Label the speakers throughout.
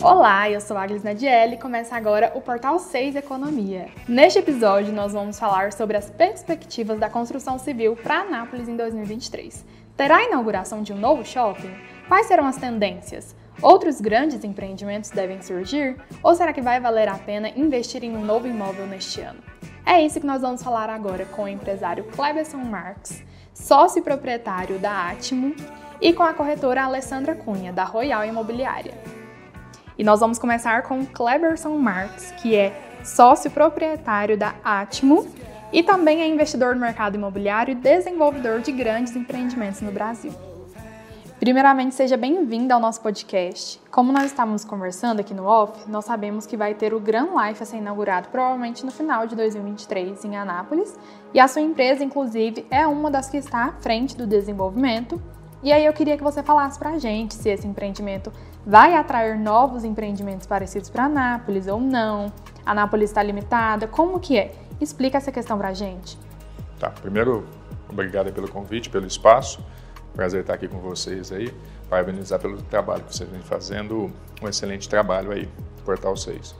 Speaker 1: Olá, eu sou Agnes Nadiel e começa agora o Portal 6 Economia. Neste episódio, nós vamos falar sobre as perspectivas da construção civil para Anápolis em 2023. Terá a inauguração de um novo shopping? Quais serão as tendências? Outros grandes empreendimentos devem surgir? Ou será que vai valer a pena investir em um novo imóvel neste ano? É isso que nós vamos falar agora com o empresário Cleberson Marques, sócio e proprietário da Atimo, e com a corretora Alessandra Cunha, da Royal Imobiliária. E nós vamos começar com Cleberson Marques, que é sócio proprietário da Atmo e também é investidor no mercado imobiliário e desenvolvedor de grandes empreendimentos no Brasil. Primeiramente, seja bem-vindo ao nosso podcast. Como nós estávamos conversando aqui no off, nós sabemos que vai ter o Grand Life a ser inaugurado provavelmente no final de 2023 em Anápolis, e a sua empresa, inclusive, é uma das que está à frente do desenvolvimento. E aí eu queria que você falasse para a gente se esse empreendimento vai atrair novos empreendimentos parecidos para Anápolis ou não? Anápolis está limitada? Como que é? Explica essa questão para a gente.
Speaker 2: Tá, primeiro, obrigado pelo convite, pelo espaço. Prazer estar aqui com vocês aí. Parabenizar pelo trabalho que vocês vêm fazendo, um excelente trabalho aí, Portal 6.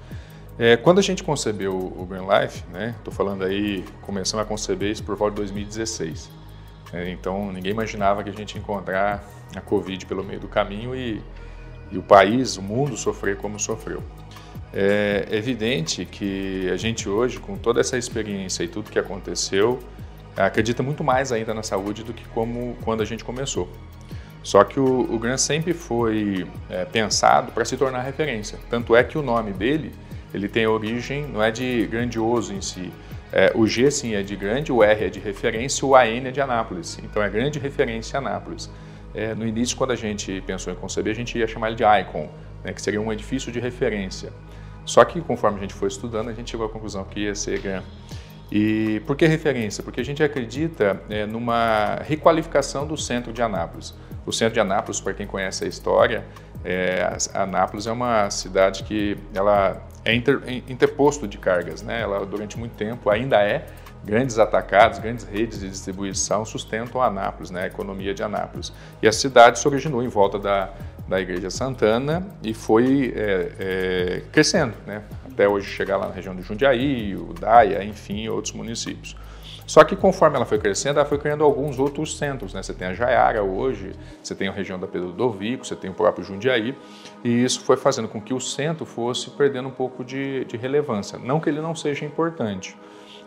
Speaker 2: É, quando a gente concebeu o Green Life, né, estou falando aí, começamos a conceber isso por volta de 2016. É, então, ninguém imaginava que a gente ia encontrar a Covid pelo meio do caminho e e o país, o mundo sofrer como sofreu. É evidente que a gente hoje, com toda essa experiência e tudo que aconteceu, acredita muito mais ainda na saúde do que como quando a gente começou. Só que o, o GRAN sempre foi é, pensado para se tornar referência. Tanto é que o nome dele, ele tem origem, não é de grandioso em si. É, o G sim é de grande, o R é de referência, o AN é de Anápolis. Então é grande referência Anápolis. É, no início, quando a gente pensou em conceber, a gente ia chamar ele de ICON, né, que seria um edifício de referência. Só que conforme a gente foi estudando, a gente chegou à conclusão que ia ser GRAM. E por que referência? Porque a gente acredita é, numa requalificação do centro de Anápolis. O centro de Anápolis, para quem conhece a história, é, Anápolis é uma cidade que ela é inter, interposto de cargas, né? Ela durante muito tempo ainda é grandes atacados, grandes redes de distribuição sustentam Anápolis, né, a economia de Anápolis. E a cidade se originou em volta da, da Igreja Santana e foi é, é, crescendo, né, até hoje chegar lá na região do Jundiaí, Daia, enfim, outros municípios. Só que conforme ela foi crescendo, ela foi criando alguns outros centros. Né? Você tem a Jaiara hoje, você tem a região da Pedro Dovico, você tem o próprio Jundiaí, e isso foi fazendo com que o centro fosse perdendo um pouco de, de relevância. Não que ele não seja importante,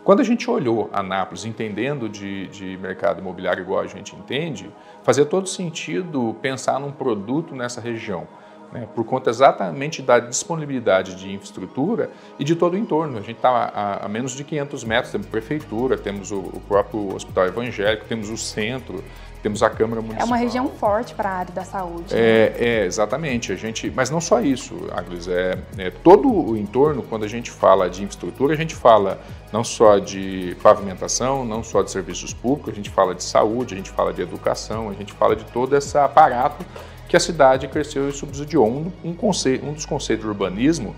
Speaker 2: quando a gente olhou Anápolis, entendendo de, de, mercado imobiliário igual a gente entende, fazia todo sentido pensar num produto nessa região, né, por conta exatamente da disponibilidade de infraestrutura e de todo o entorno. A gente está a, a, menos de 500 metros, temos prefeitura, temos o, o próprio hospital evangélico, temos o centro, temos a Câmara Municipal.
Speaker 1: É uma região forte para a área da saúde.
Speaker 2: É, né? é, exatamente. A gente, mas não só isso, Agnes. É, é, todo o entorno, quando a gente fala de infraestrutura, a gente fala não só de pavimentação, não só de serviços públicos, a gente fala de saúde, a gente fala de educação, a gente fala de todo esse aparato que a cidade cresceu e subsidiou. Um, um, conceito, um dos conceitos do urbanismo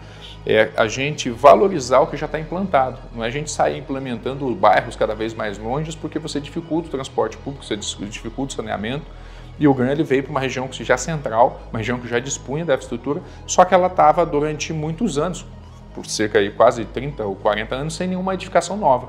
Speaker 2: é a gente valorizar o que já está implantado, não é a gente sair implementando bairros cada vez mais longe porque você dificulta o transporte público, você dificulta o saneamento. E o GRAN ele veio para uma região que já central, uma região que já dispunha da infraestrutura, só que ela estava durante muitos anos, por cerca de quase 30 ou 40 anos, sem nenhuma edificação nova.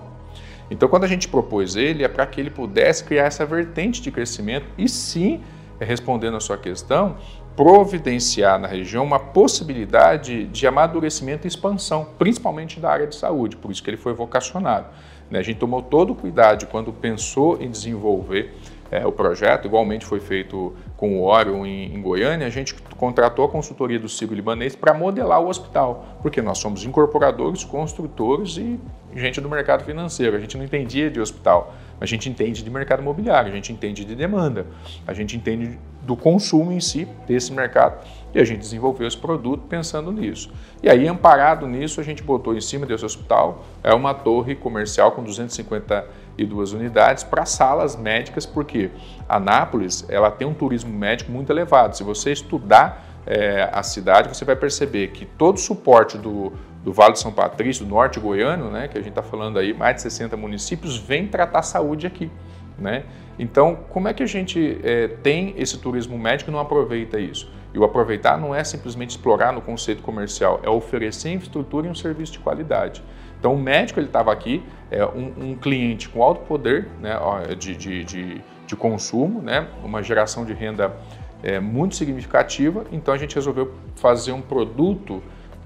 Speaker 2: Então, quando a gente propôs ele, é para que ele pudesse criar essa vertente de crescimento e sim respondendo a sua questão, providenciar na região uma possibilidade de amadurecimento e expansão, principalmente da área de saúde, por isso que ele foi vocacionado. Né? A gente tomou todo o cuidado quando pensou em desenvolver é, o projeto, igualmente foi feito com o Orion em, em Goiânia, a gente contratou a consultoria do Ciro Libanês para modelar o hospital, porque nós somos incorporadores, construtores e gente do mercado financeiro, a gente não entendia de hospital. A gente entende de mercado imobiliário, a gente entende de demanda, a gente entende do consumo em si desse mercado e a gente desenvolveu esse produto pensando nisso. E aí, amparado nisso, a gente botou em cima desse hospital é uma torre comercial com 252 unidades para salas médicas, porque Anápolis ela tem um turismo médico muito elevado. Se você estudar é, a cidade, você vai perceber que todo o suporte do, do Vale de São Patrício, do norte goiano, né, que a gente está falando aí, mais de 60 municípios, vem tratar saúde aqui. né? Então, como é que a gente é, tem esse turismo médico e não aproveita isso? E o aproveitar não é simplesmente explorar no conceito comercial, é oferecer infraestrutura e um serviço de qualidade. Então, o médico ele estava aqui, é um, um, cliente com alto poder né, de, de, de, de consumo, né, uma geração de renda é, muito significativa. Então, a gente resolveu fazer um produto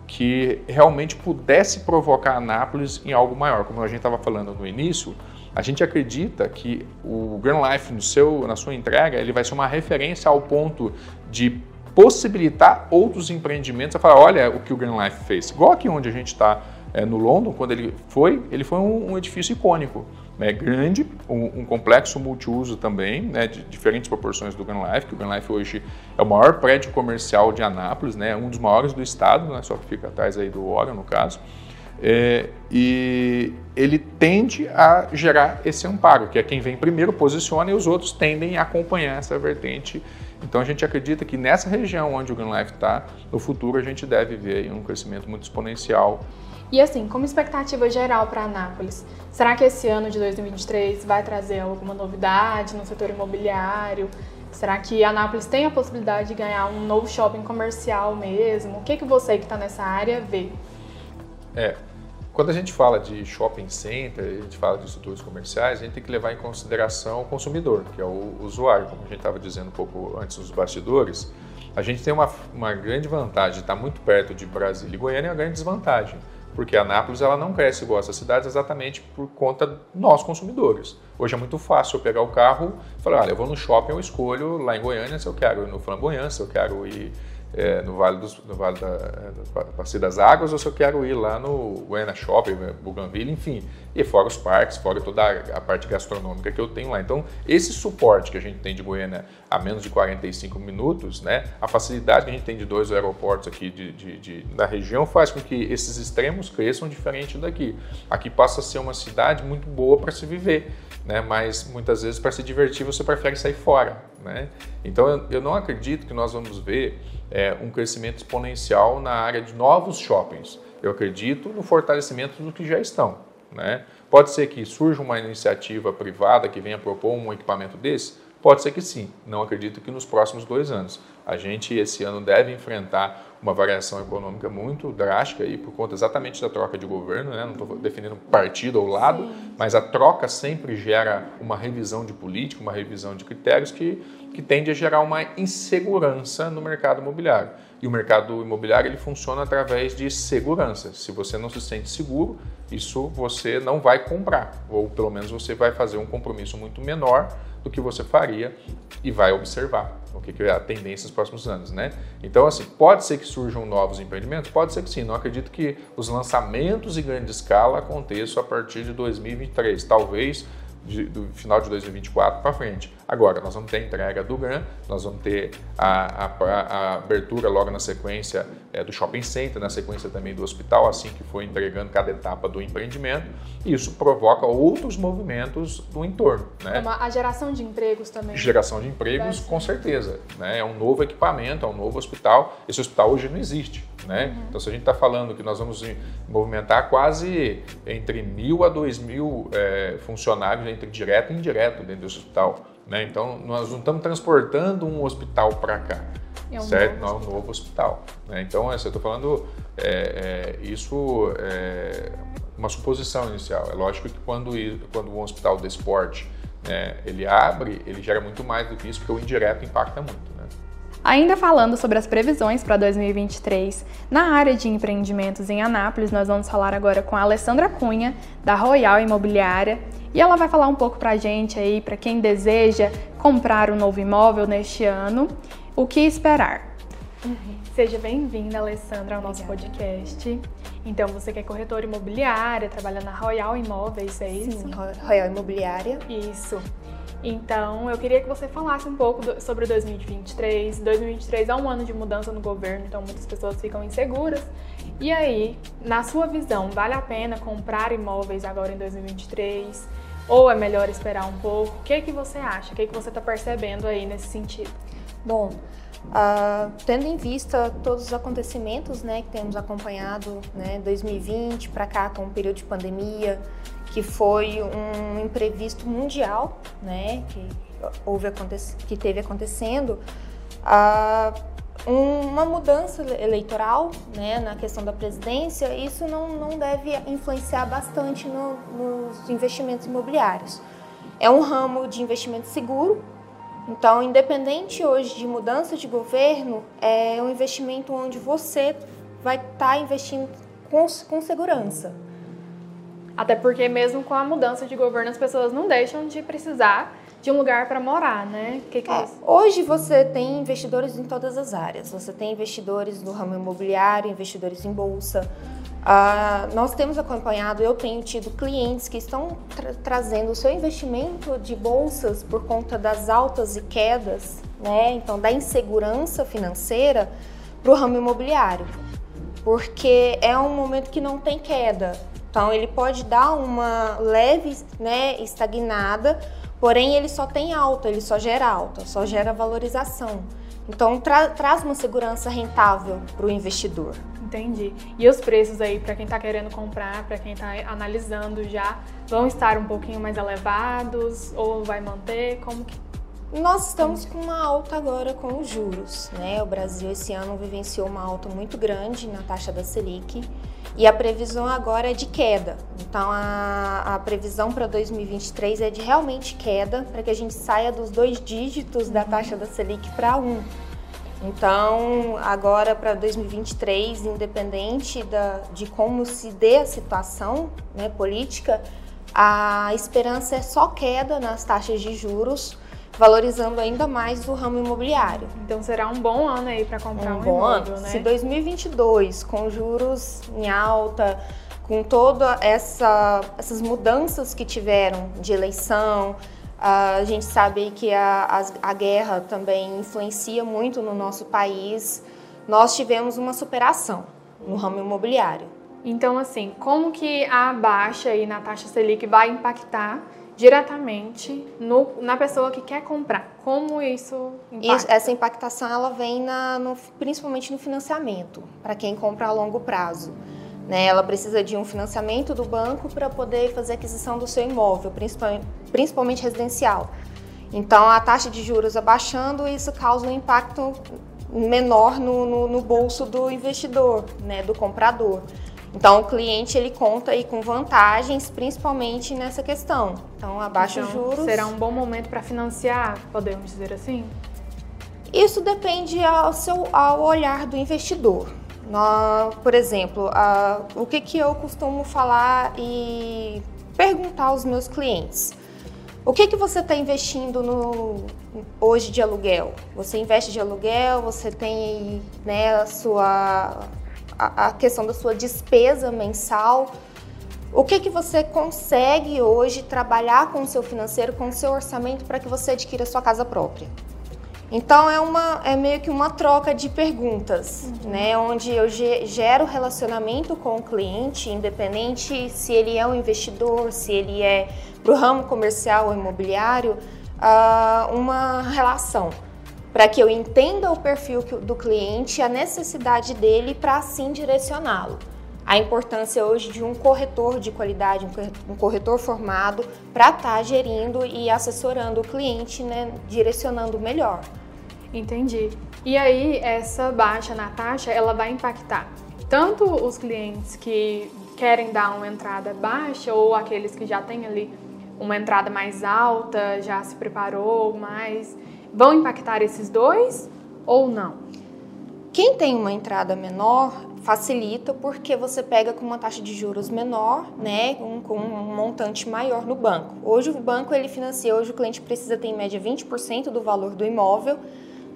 Speaker 2: que realmente pudesse provocar Anápolis em algo maior. Como a gente estava falando no início, a gente acredita que o Grand Life no seu, na sua entrega ele vai ser uma referência ao ponto de possibilitar outros empreendimentos a falar, olha o que o Grand Life fez. Igual aqui onde a gente está é, no London, quando ele foi, ele foi um, um edifício icônico, né, grande, um, um, complexo multiuso também, né, de diferentes proporções do Grand Life, que o Grand Life hoje é o maior prédio comercial de Anápolis, né, um dos maiores do estado, né, só que fica atrás aí do Orion, no caso, é, e ele tende a gerar esse amparo, que é quem vem primeiro posiciona e os outros tendem a acompanhar essa vertente. Então a gente acredita que nessa região onde o Green Life está, no futuro a gente deve ver um crescimento muito exponencial
Speaker 1: e assim, como expectativa geral para Anápolis, será que esse ano de 2023 vai trazer alguma novidade no setor imobiliário? Será que Anápolis tem a possibilidade de ganhar um novo shopping comercial mesmo? O que, que você que está nessa área vê?
Speaker 2: É, quando a gente fala de shopping center, a gente fala de estruturas comerciais, a gente tem que levar em consideração o consumidor, que é o usuário, como a gente estava dizendo um pouco antes nos bastidores. A gente tem uma, uma grande vantagem estar muito perto de Brasília e Goiânia e uma grande desvantagem porque a Nápoles ela não cresce igual essas cidades exatamente por conta nós consumidores. Hoje é muito fácil eu pegar o carro e falar, olha, eu vou no shopping, eu escolho lá em Goiânia se eu quero ir no Flamboyant, se eu quero ir é, no Vale, dos, no vale da, da das Águas ou se eu quero ir lá no Goiânia Shopping, né, Bougainville, enfim. E fora os parques, fora toda a, a, parte gastronômica que eu tenho lá. Então, esse suporte que a gente tem de Goiânia a menos de 45 minutos, né, a facilidade que a gente tem de dois aeroportos aqui de, de, de, da região faz com que esses extremos cresçam diferente daqui. Aqui passa a ser uma cidade muito boa para se viver. Né? Mas muitas vezes para se divertir você prefere sair fora, né? Então eu, não acredito que nós vamos ver é, um crescimento exponencial na área de novos shoppings. Eu acredito no fortalecimento do que já estão. Né? Pode ser que surja uma iniciativa privada que venha propor um equipamento desse? Pode ser que sim. Não acredito que nos próximos dois anos. A gente, esse ano, deve enfrentar uma variação econômica muito drástica aí por conta exatamente da troca de governo, né? não estou definindo partido ou lado, Sim. mas a troca sempre gera uma revisão de política, uma revisão de critérios que, que tende a gerar uma insegurança no mercado imobiliário. E o mercado imobiliário ele funciona através de segurança. Se você não se sente seguro, isso você não vai comprar, ou pelo menos você vai fazer um compromisso muito menor do que você faria e vai observar o que é a tendência nos próximos anos, né? Então, assim, pode ser que surjam novos empreendimentos? Pode ser que sim. Não acredito que os lançamentos em grande escala aconteçam a partir de 2023. Talvez de, do final de 2024 para frente. Agora, nós vamos ter a entrega do GRAN, nós vamos ter a, a, a abertura logo na sequência é, do shopping center, na sequência também do hospital, assim que for entregando cada etapa do empreendimento. E isso provoca outros movimentos do entorno. Né?
Speaker 1: Uma, a geração de empregos também.
Speaker 2: Geração de empregos, com certeza. Né? É um novo equipamento, é um novo hospital. Esse hospital hoje não existe. Né? Uhum. Então, se a gente está falando que nós vamos movimentar quase entre mil a dois mil é, funcionários entre direto e indireto dentro desse hospital. Né? Então, nós não estamos transportando um hospital para cá. É um certo? Não é um novo hospital. Né? Então, assim, eu estou falando, é, é, isso é uma suposição inicial. É lógico que quando, quando um hospital de esporte né, ele abre, ele gera muito mais do que isso, porque o indireto impacta muito. Né?
Speaker 1: Ainda falando sobre as previsões para 2023, na área de empreendimentos em Anápolis, nós vamos falar agora com a Alessandra Cunha, da Royal Imobiliária, e ela vai falar um pouco para a gente aí, para quem deseja comprar um novo imóvel neste ano, o que esperar. Uhum. Seja bem-vinda, Alessandra, ao nosso Obrigada. podcast. Então, você que é corretora imobiliária, trabalha na Royal Imóveis, é isso?
Speaker 3: Sim, Royal Imobiliária.
Speaker 1: Isso. Então, eu queria que você falasse um pouco do, sobre 2023. 2023 é um ano de mudança no governo, então muitas pessoas ficam inseguras. E aí, na sua visão, vale a pena comprar imóveis agora em 2023? Ou é melhor esperar um pouco? O que, que você acha? O que, que você está percebendo aí nesse sentido?
Speaker 3: Bom, Uh, tendo em vista todos os acontecimentos né, que temos acompanhado, né, 2020 para cá com o período de pandemia que foi um imprevisto mundial, né, que houve que teve acontecendo, ah, uma mudança eleitoral né, na questão da presidência, isso não, não deve influenciar bastante no, nos investimentos imobiliários. É um ramo de investimento seguro, então, independente hoje de mudança de governo, é um investimento onde você vai estar tá investindo com, com segurança.
Speaker 1: Até porque mesmo com a mudança de governo, as pessoas não deixam de precisar de um lugar para morar, né?
Speaker 3: Que que é, hoje você tem investidores em todas as áreas. Você tem investidores no ramo imobiliário, investidores em bolsa. Ah, nós temos acompanhado, eu tenho tido clientes que estão tra trazendo o seu investimento de bolsas por conta das altas e quedas, né? Então, da insegurança financeira para o ramo imobiliário. Porque é um momento que não tem queda. Então, ele pode dar uma leve né, estagnada, porém ele só tem alta, ele só gera alta, só gera valorização. Então, tra traz uma segurança rentável para o investidor.
Speaker 1: Entendi. E os preços aí, para quem está querendo comprar, para quem está analisando já, vão estar um pouquinho mais elevados ou vai manter? Como que
Speaker 3: nós estamos com uma alta agora com os juros, né? O Brasil esse ano vivenciou uma alta muito grande na taxa da Selic e a previsão agora é de queda. Então a, a previsão para 2023 é de realmente queda para que a gente saia dos dois dígitos da taxa da Selic para um. Então, agora para 2023, independente da, de como se dê a situação né, política, a esperança é só queda nas taxas de juros valorizando ainda mais o ramo imobiliário.
Speaker 1: Então será um bom ano aí para comprar um, um bom imóvel, ano.
Speaker 3: né? Se 2022 com juros em alta, com todas essa, essas mudanças que tiveram de eleição, a gente sabe que a, a, a guerra também influencia muito no nosso país. Nós tivemos uma superação no ramo imobiliário.
Speaker 1: Então, assim, como que a baixa aí na taxa Selic vai impactar diretamente no, na pessoa que quer comprar. Como isso impacta? Isso,
Speaker 3: essa impactação ela vem na, no, principalmente no financiamento, para quem compra a longo prazo. Né? Ela precisa de um financiamento do banco para poder fazer aquisição do seu imóvel, principalmente, principalmente residencial. Então, a taxa de juros abaixando, isso causa um impacto menor no, no, no bolso do investidor, né, do comprador. Então o cliente ele conta aí com vantagens, principalmente nessa questão. Então abaixo então, juros.
Speaker 1: Será um bom momento para financiar, podemos dizer assim?
Speaker 3: Isso depende ao seu ao olhar do investidor. Nós, por exemplo, a, o que, que eu costumo falar e perguntar aos meus clientes. O que, que você está investindo no, hoje de aluguel? Você investe de aluguel, você tem né, a sua a, questão da sua despesa mensal. O que, que você consegue hoje trabalhar com o seu financeiro, com o seu orçamento para que você adquira a sua casa própria? Então é, uma, é meio que uma troca de perguntas, uhum. né? Onde eu gero relacionamento com o cliente, independente se ele é um investidor, se ele é para o ramo comercial ou imobiliário, uh, uma relação para que eu entenda o perfil do cliente, a necessidade dele para assim direcioná-lo. A importância hoje de um corretor de qualidade, um corretor formado para estar tá gerindo e assessorando o cliente, né, direcionando melhor.
Speaker 1: Entendi. E aí essa baixa na taxa, ela vai impactar tanto os clientes que querem dar uma entrada baixa ou aqueles que já têm ali uma entrada mais alta, já se preparou mais vão impactar esses dois ou não?
Speaker 3: Quem tem uma entrada menor facilita porque você pega com uma taxa de juros menor, né, um, com um montante maior no banco. Hoje o banco ele financia, hoje o cliente precisa ter em média 20% do valor do imóvel,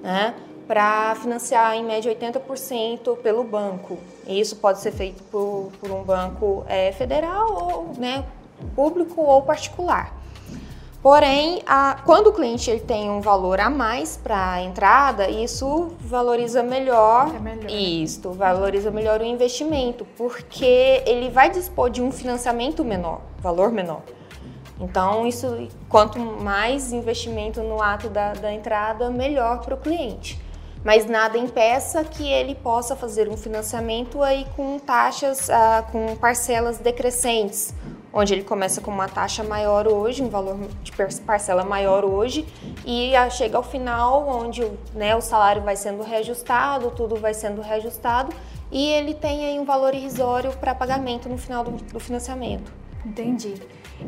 Speaker 3: né, para financiar em média 80% pelo banco. E isso pode ser feito por, por um banco é, federal ou né, público ou particular. Porém, a, quando o cliente ele tem um valor a mais para a entrada, isso valoriza melhor,
Speaker 1: é melhor.
Speaker 3: Isso, valoriza melhor o investimento, porque ele vai dispor de um financiamento menor, valor menor. Então, isso, quanto mais investimento no ato da, da entrada, melhor para o cliente. Mas nada impeça que ele possa fazer um financiamento aí com taxas, ah, com parcelas decrescentes onde ele começa com uma taxa maior hoje, um valor de parcela maior hoje, e chega ao final, onde né, o salário vai sendo reajustado, tudo vai sendo reajustado, e ele tem aí um valor irrisório para pagamento no final do, do financiamento.
Speaker 1: Entendi.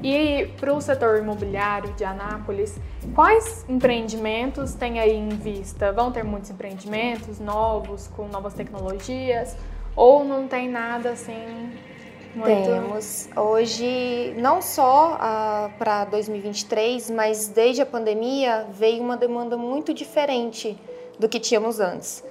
Speaker 1: E para o setor imobiliário de Anápolis, quais empreendimentos tem aí em vista? Vão ter muitos empreendimentos novos, com novas tecnologias? Ou não tem nada assim
Speaker 3: muito... Temos. Hoje, não só ah, para 2023, mas desde a pandemia, veio uma demanda muito diferente do que tínhamos antes.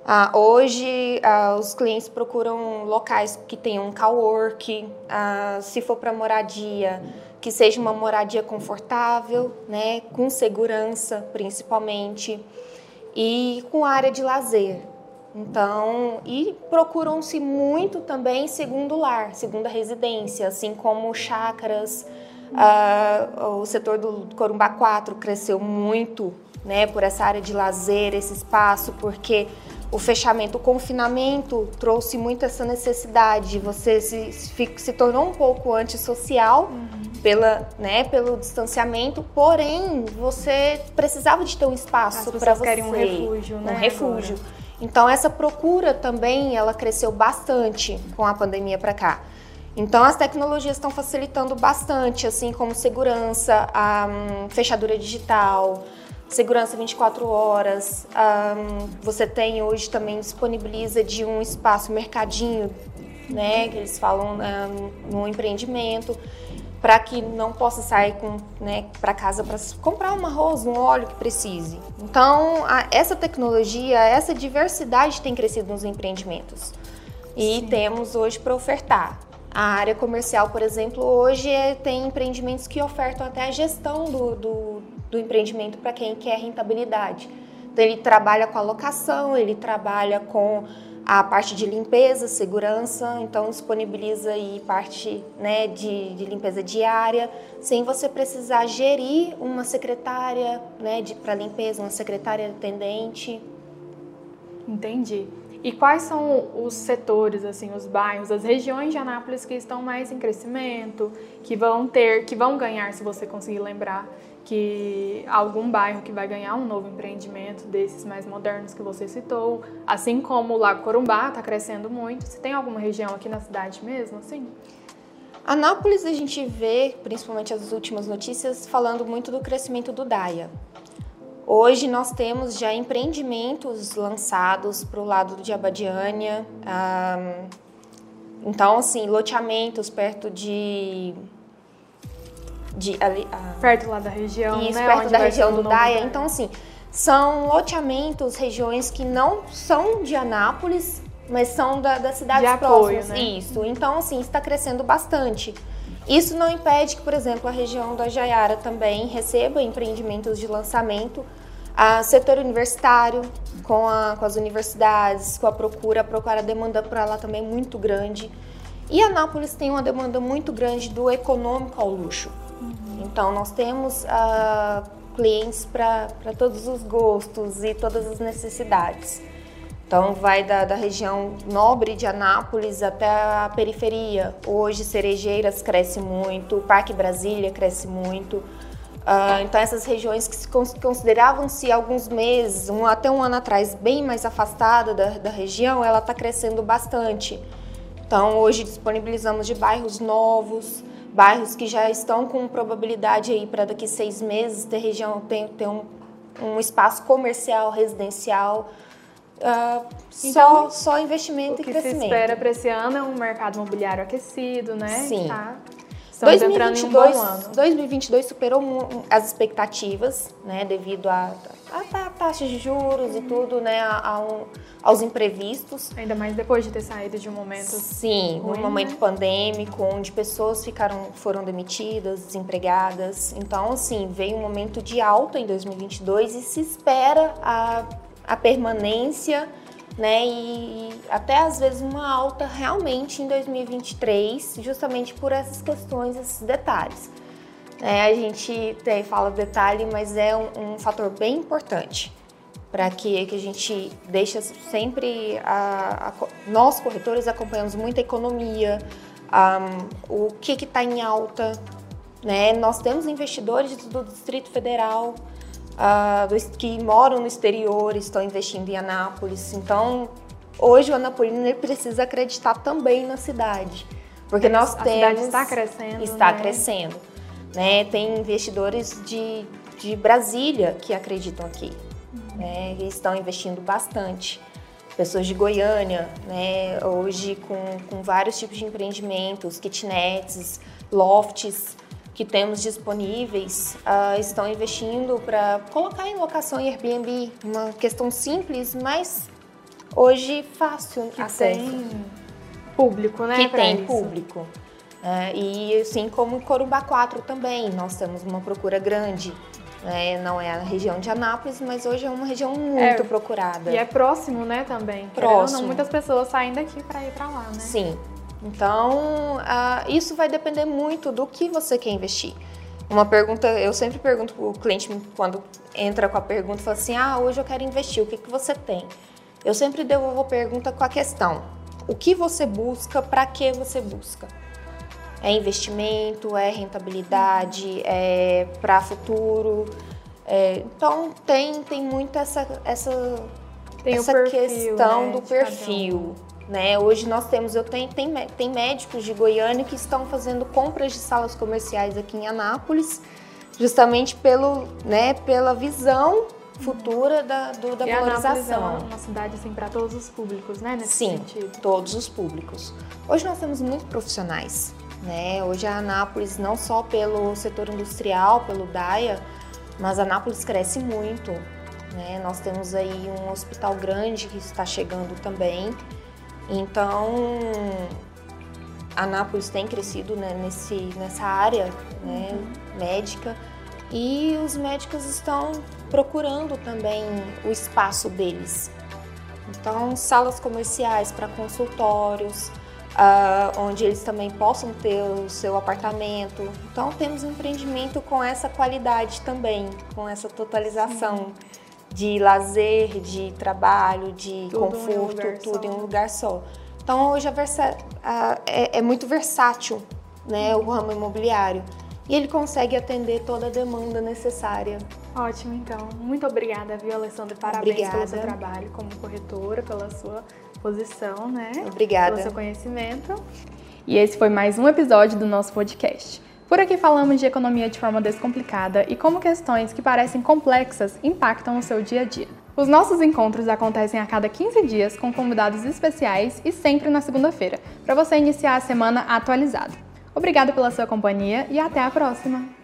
Speaker 3: Uh, hoje, uh, os clientes procuram locais que tenham cowork, uh, se for para moradia, que seja uma moradia confortável, né, com segurança principalmente, e com área de lazer. Então, e procuram-se muito também segundo lar, segunda residência, assim como chácaras. Uh, o setor do Corumbá 4 cresceu muito né, por essa área de lazer, esse espaço, porque o fechamento, o confinamento trouxe muito essa necessidade. Você se, se, se tornou um pouco antissocial uhum. pela, né, pelo distanciamento, porém você precisava de ter um espaço para você.
Speaker 1: querem um refúgio,
Speaker 3: né? Um refúgio. Agora. Então essa procura também ela cresceu bastante com a pandemia para cá. Então as tecnologias estão facilitando bastante, assim como segurança, a um, fechadura digital, segurança 24 horas. Um, você tem hoje também disponibiliza de um espaço mercadinho, né, que eles falam um, no empreendimento para que não possa sair com, né, para casa para comprar um arroz, um óleo que precise. Então, a, essa tecnologia, essa diversidade tem crescido nos empreendimentos. E Sim. temos hoje para ofertar. A área comercial, por exemplo, hoje é, tem empreendimentos que ofertam até a gestão do, do, do empreendimento para quem quer rentabilidade. Então, ele trabalha com a locação, ele trabalha com a parte de limpeza, segurança, então disponibiliza aí parte né, de, de limpeza diária, sem você precisar gerir uma secretária né, para limpeza, uma secretária atendente.
Speaker 1: Entendi. E quais são os setores, assim, os bairros, as regiões de Anápolis que estão mais em crescimento, que vão ter, que vão ganhar, se você conseguir lembrar, que algum bairro que vai ganhar um novo empreendimento desses mais modernos que você citou, assim como o Lago Corumbá está crescendo muito. Você tem alguma região aqui na cidade mesmo, assim?
Speaker 3: Anápolis a gente vê, principalmente as últimas notícias, falando muito do crescimento do DAIA. Hoje nós temos já empreendimentos lançados para o lado de Abadiânia. Um, então, assim, loteamentos perto de
Speaker 1: de ali, ah, perto lá da região,
Speaker 3: isso,
Speaker 1: né?
Speaker 3: perto Onde da região do Daia. Então, assim, são loteamentos, regiões que não são de Anápolis, mas são da, das cidades
Speaker 1: de
Speaker 3: próximas.
Speaker 1: Apoio,
Speaker 3: né? Isso. Então, assim, está crescendo bastante. Isso não impede que, por exemplo, a região da Jaiara também receba empreendimentos de lançamento. A setor universitário, com, a, com as universidades, com a procura, a procura, a demanda para lá também é muito grande. E Anápolis tem uma demanda muito grande do econômico ao luxo. Então, nós temos uh, clientes para todos os gostos e todas as necessidades. Então, vai da, da, região nobre de Anápolis até a periferia. Hoje, Cerejeiras cresce muito, o Parque Brasília cresce muito. Uh, então, essas regiões que se consideravam-se alguns meses, um, até um ano atrás, bem mais afastada da, da região, ela está crescendo bastante. Então, hoje disponibilizamos de bairros novos, bairros que já estão com probabilidade aí para daqui seis meses ter região ter, ter um, um espaço comercial, residencial. Uh, então, só, só investimento
Speaker 1: e
Speaker 3: crescimento.
Speaker 1: O que se espera para esse ano é um mercado imobiliário aquecido, né?
Speaker 3: Sim. Tá.
Speaker 1: Estamos 2022, entrando em um ano.
Speaker 3: 2022 superou as expectativas, né, devido a, a, a taxas de juros e tudo, né, a, a um, aos imprevistos.
Speaker 1: Ainda mais depois de ter saído de um momento
Speaker 3: Sim, ruim, um momento né? pandêmico, onde pessoas ficaram, foram demitidas, desempregadas. Então, assim, veio um momento de alta em 2022 e se espera a, a permanência né? E até às vezes uma alta realmente em 2023, justamente por essas questões, esses detalhes. É, a gente tem, fala detalhe, mas é um, um fator bem importante para que, que a gente deixe sempre a, a, nós corretores acompanhamos muito a economia, um, o que está em alta. Né? Nós temos investidores do Distrito Federal uh, que moram no exterior, estão investindo em Anápolis. Então, hoje o Anapolino precisa acreditar também na cidade. Porque nós
Speaker 1: a
Speaker 3: temos.
Speaker 1: Cidade está crescendo.
Speaker 3: Está
Speaker 1: né?
Speaker 3: crescendo. Né? Tem investidores de, de Brasília que acreditam aqui. Uhum. Né? E estão investindo bastante. Pessoas de Goiânia, né? hoje com, com vários tipos de empreendimentos, kitnets, lofts que temos disponíveis, uh, estão investindo para colocar em locação em Airbnb. Uma questão simples, mas hoje fácil
Speaker 1: que
Speaker 3: acesso.
Speaker 1: Tem público, né?
Speaker 3: Que tem isso. público. É, e assim como em Corumbá 4 também, nós temos uma procura grande. É, não é a região de Anápolis, mas hoje é uma região muito é, procurada.
Speaker 1: E é próximo, né, também.
Speaker 3: Próximo.
Speaker 1: Não, muitas pessoas saem daqui para ir para lá, né?
Speaker 3: Sim. Então, isso vai depender muito do que você quer investir. Uma pergunta, eu sempre pergunto para o cliente quando entra com a pergunta, fala assim, ah, hoje eu quero investir, o que, que você tem? Eu sempre devolvo a pergunta com a questão, o que você busca, para que você busca? É investimento, é rentabilidade, é para futuro. É, então tem, tem muito essa, essa,
Speaker 1: tem
Speaker 3: essa
Speaker 1: perfil,
Speaker 3: questão
Speaker 1: né,
Speaker 3: do perfil. Né? Hoje nós temos, eu tenho, tem, tem médicos de Goiânia que estão fazendo compras de salas comerciais aqui em Anápolis, justamente pelo, né, pela visão futura da, do, da
Speaker 1: e
Speaker 3: valorização.
Speaker 1: Anápolis é uma cidade assim para todos os públicos, né? Nesse
Speaker 3: Sim,
Speaker 1: sentido.
Speaker 3: todos os públicos. Hoje nós temos muitos profissionais. Né? Hoje a Anápolis, não só pelo setor industrial, pelo DAIA, mas a Anápolis cresce muito. Né? Nós temos aí um hospital grande que está chegando também. Então, a Anápolis tem crescido né, nesse, nessa área né, uhum. médica e os médicos estão procurando também o espaço deles. Então, salas comerciais para consultórios, uh, onde eles também possam ter o seu apartamento. Então temos um empreendimento com essa qualidade também, com essa totalização Sim. De lazer, de trabalho, de tudo conforto, em tudo em um lugar só. Então hoje a versa, uh, é, é, muito versátil né, o ramo imobiliário e ele consegue atender toda a demanda necessária.
Speaker 1: Ótimo, então. Muito obrigada, viu, Alessandra? Parabéns obrigada. pelo seu trabalho como corretora, pela sua posição, né?
Speaker 3: Obrigada.
Speaker 1: Pelo seu conhecimento. E esse foi mais um episódio do nosso podcast. Por aqui falamos de economia de forma descomplicada e como questões que parecem complexas impactam o seu dia a dia. Os nossos encontros acontecem a cada 15 dias com convidados especiais e sempre na segunda-feira, para você iniciar a semana atualizado. Obrigada pela sua companhia e até a próxima!